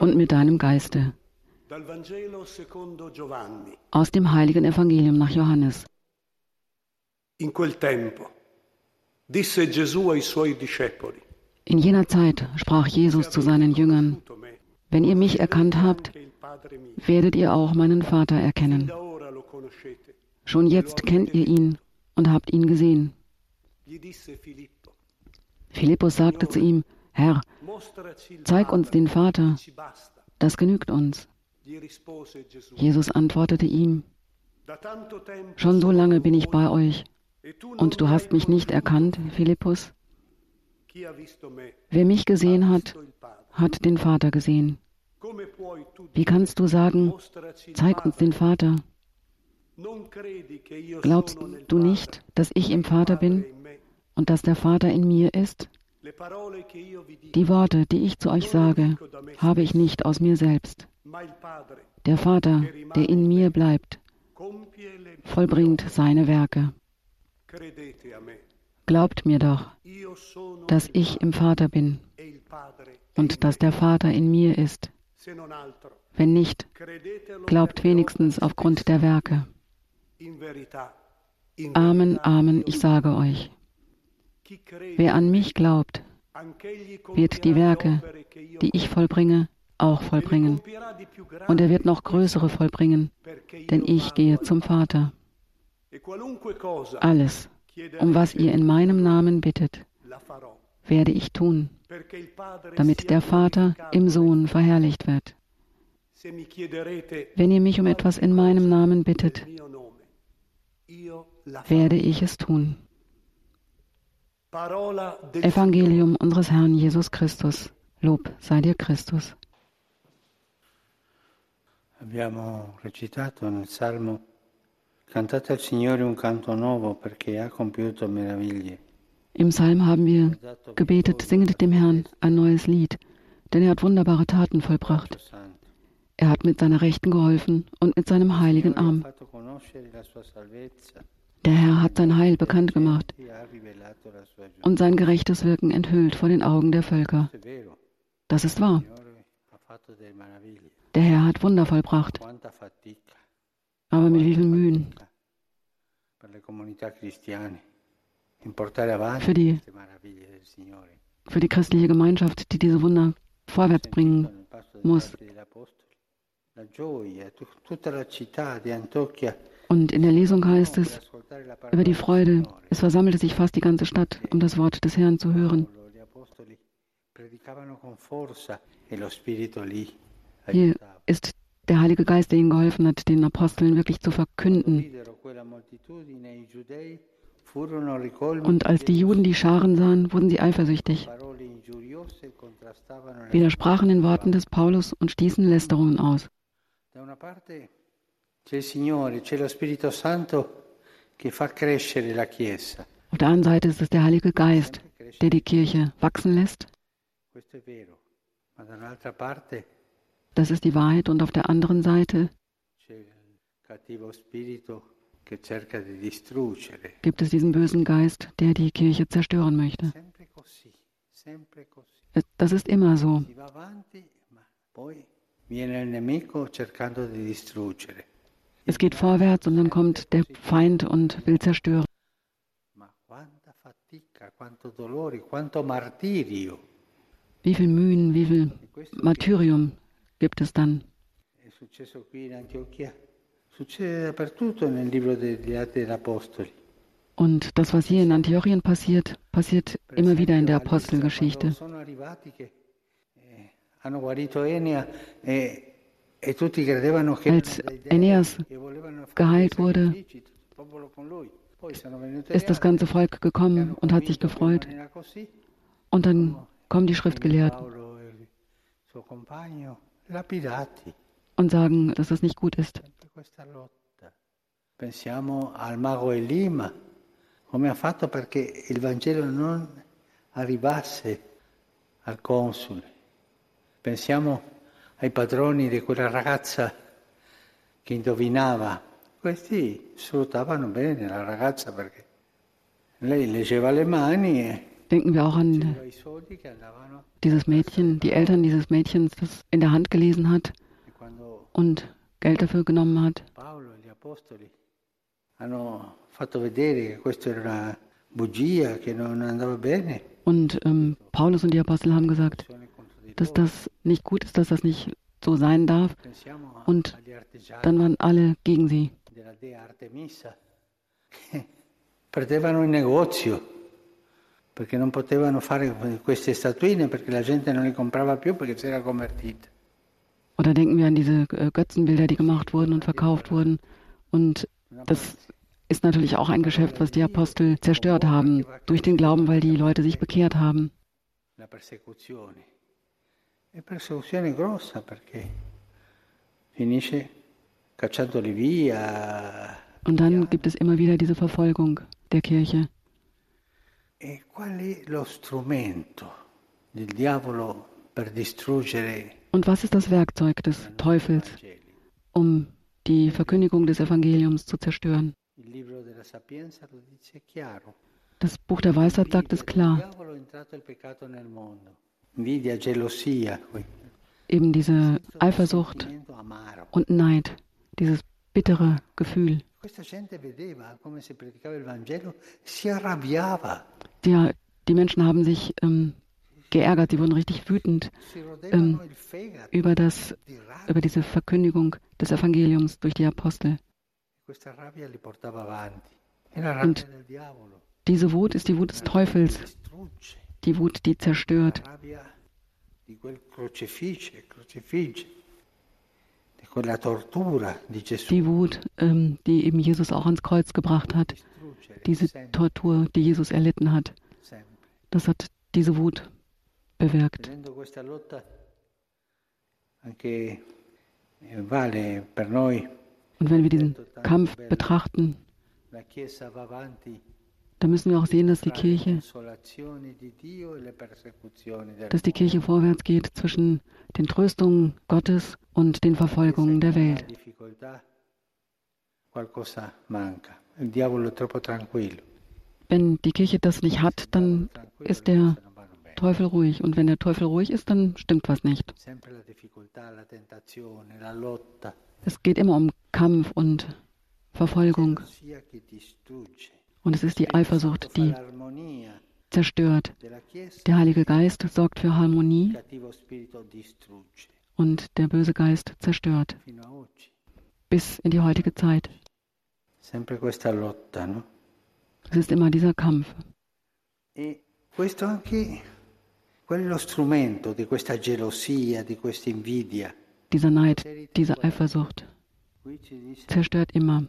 und mit deinem Geiste. Aus dem heiligen Evangelium nach Johannes. In jener Zeit sprach Jesus zu seinen Jüngern, "Venuto me, wenn ihr mich erkannt habt, werdet ihr auch meinen Vater erkennen. Schon jetzt kennt ihr ihn und habt ihn gesehen. Philippus sagte zu ihm, Herr, zeig uns den Vater, das genügt uns. Jesus antwortete ihm, schon so lange bin ich bei euch, und du hast mich nicht erkannt, Philippus. Wer mich gesehen ha hat, hat den Vater gesehen. Wie kannst du sagen, zeig uns den Vater? Glaubst du nicht, dass ich im Vater bin und dass der Vater in mir ist? Die Worte, die ich zu euch sage, habe ich nicht aus mir selbst. Der Vater, der in mir bleibt, vollbringt seine Werke. Glaubt mir doch, dass ich im Vater bin e und dass der Vater in mir ist. Wenn nicht, glaubt wenigstens aufgrund der Werke. Amen, Amen, ich sage euch. Wer an mich glaubt, wird die Werke, die ich vollbringe, auch vollbringen. Und er wird noch größere vollbringen, denn ich gehe zum Vater. Alles, um was ihr in meinem Namen bittet, werde ich tun, damit der Vater im Sohn verherrlicht wird. Wenn ihr mich um etwas in meinem Namen bittet, werde ich es tun. Evangelium unseres Herrn Jesus Christus. Lob sei dir Christus. Abbiamo recitato nel Salmo Cantate al Signore un canto nuovo perché ha compiuto meraviglie. Im Psalm haben wir gebetet, singet dem Herrn ein neues Lied, denn er hat wunderbare Taten vollbracht. Er hat mit seiner Rechten geholfen und mit seinem heiligen Arm. Herr hat sein Heil bekannt gemacht und sein gerechtes Wirken enthüllt vor den Augen der Völker. Das ist wahr. Der Herr hat Wunder vollbracht, aber mit wie viel Mühen. Für die-. Für die christliche Gemeinschaft, die diese Wunder vorwärts bringen muss. Und in der Lesung heißt es über die Freude, es versammelte sich fast die ganze Stadt, um das Wort des Herrn zu hören. Hier ist der Heilige Geist, der ihnen geholfen hat, den Aposteln wirklich zu verkünden. Und als die Juden die Scharen sahen, wurden sie eifersüchtig, widersprachen den Worten des Paulus und stießen Lästerungen aus. Da una parte c'è il Signore, c'è lo Spirito Santo che fa crescere la Chiesa. Auf der anderen Seite ist es der Heilige Geist, der die Kirche wachsen lässt. Das ist die Wahrheit. Und auf der anderen Seite gibt es diesen bösen Geist, der die Kirche zerstören möchte. Das ist immer so. Si va avanti, ma poi viene il nemico cercando di distruggere. Es geht vorwärts und dann kommt der Feind und will zerstören. Wie viel Mühen, wie viel E Martyrium gibt es dann? Und das, was hier in Antiochien passiert, passiert immer wieder in der Apostelgeschichte. eh, hanno guarito Enia e, Als e volevano fare geheilt wurde, Ist das ganze Volk gekommen und hat sich gefreut. Und dann kommen die Schriftgelehrten e und sagen, dass das nicht gut ist. Pensiamo al mago Elima, come ha fatto perché il Vangelo non arrivasse al console. Pensiamo ai padroni di quella ragazza che indovinava. Questi sfruttavano bene la ragazza perché lei leggeva le mani e denken wir auch an dieses Mädchen, die Eltern dieses Mädchens, das in der Hand gelesen hat und Geld dafür genommen hat. Und ähm, Paulus und die Apostel haben gesagt, dass das nicht gut ist, dass das nicht so sein darf. Und dann waren alle gegen sie. Perdevano il negozio perché non potevano fare queste statuine perché la gente non li comprava più perché si era convertita. Oder denken wir an diese äh, Götzenbilder, die gemacht wurden und verkauft wurden. Und das ist natürlich auch ein Geschäft, was die Apostel zerstört haben, durch den Glauben, weil die Leute sich bekehrt haben. La persecuzione. E persecuzione grossa perché finisce cacciandoli via. Und dann gibt es immer wieder diese Verfolgung der Kirche. E qual è lo strumento del diavolo per distruggere und was ist das Werkzeug des Teufels, um die Verkündigung des Evangeliums zu zerstören? Das Buch der Weisheit sagt es klar. Eben diese Eifersucht und Neid, dieses bittere Gefühl. Ja, die Menschen haben sich ähm, geärgert, sie wurden richtig wütend ähm, über, das, über diese Verkündigung des Evangeliums durch die Apostel. Und diese Wut ist die Wut des Teufels, die Wut, die zerstört. Die Wut, ähm, die eben Jesus auch ans Kreuz gebracht hat, diese Tortur, die Jesus erlitten hat, das hat diese Wut bewirkt. Und wenn wir diesen Kampf betrachten, dann müssen wir auch sehen, dass die Kirche, dass die Kirche vorwärts geht zwischen den Tröstungen Gottes und den Verfolgungen der Welt. Wenn die Kirche das nicht hat, dann ist der Teufel ruhig. Und wenn der Teufel ruhig ist, dann stimmt was nicht. Es geht immer um Kampf und Verfolgung. Und es ist die Eifersucht, die zerstört. Der Heilige Geist sorgt für Harmonie und der böse Geist zerstört. Bis in die heutige Zeit. Es ist immer dieser Kampf. E questo anche Qual è lo strumento di questa gelosia, di questa invidia? Dieser Neid, diese Eifersucht zerstört immer.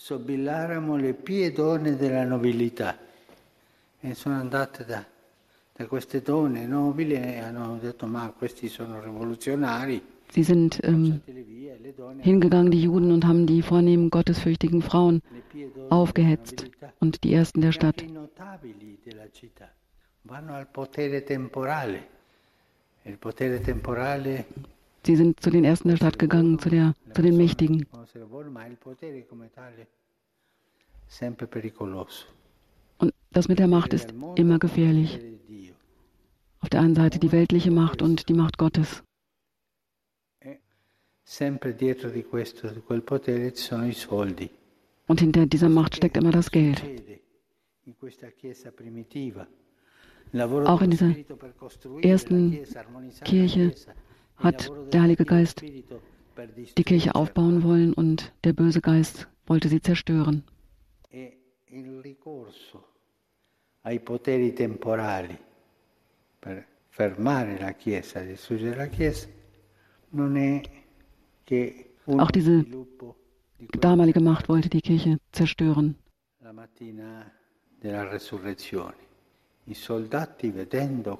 Sobillarono le pie donne della nobiltà e sono andate da, da queste donne nobili e hanno detto ma questi sono rivoluzionari. Sie sind ähm, hingegangen, die Juden, und haben die vornehmen gottesfürchtigen Frauen aufgehetzt und die Ersten der Stadt. Sie sind zu den Ersten der Stadt gegangen, zu, der, zu den Mächtigen. Und das mit der Macht ist immer gefährlich. Auf der einen Seite die weltliche Macht und die Macht Gottes. Und hinter dieser Macht steckt immer das Geld. Auch in dieser ersten Kirche hat der Heilige Geist die Kirche aufbauen wollen und der böse Geist wollte sie zerstören. ai poteri temporali per fermare la Chiesa, distruggere la Chiesa, non è che Auch diese damalige Macht wollte die Kirche zerstören. La mattina della resurrezione. Auch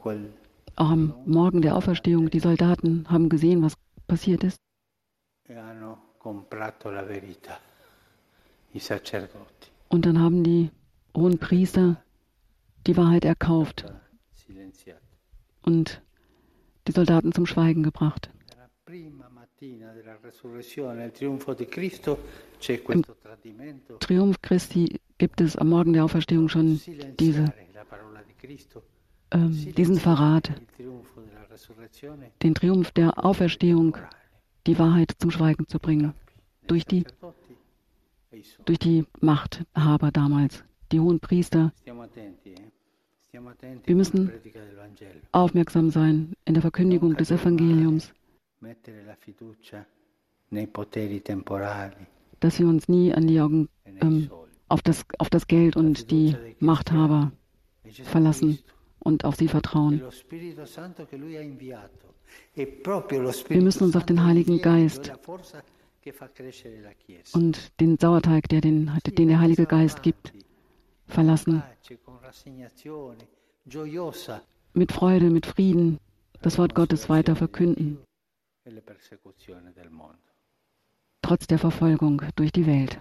am Morgen der Auferstehung, die Soldaten haben gesehen, was passiert ist. E Und dann haben die hohen Priester die Wahrheit erkauft und die Soldaten zum Schweigen gebracht. Im Triumph Christi gibt es am Morgen der Auferstehung schon diese, ähm, diesen Verrat, den Triumph der Auferstehung, die Wahrheit zum Schweigen zu bringen, durch die, durch die Machthaber damals, die hohen Priester. Wir müssen. Aufmerksam sein in der Verkündigung des Evangeliums, dass wir uns nie an die Augen ähm, auf, das, auf das Geld und die Machthaber verlassen und auf sie vertrauen. Wir müssen uns auf den Heiligen Geist und den Sauerteig, der den, den der Heilige Geist gibt, verlassen. Mit Freude, mit Frieden das Wort Gottes weiter verkünden, trotz der Verfolgung durch die Welt.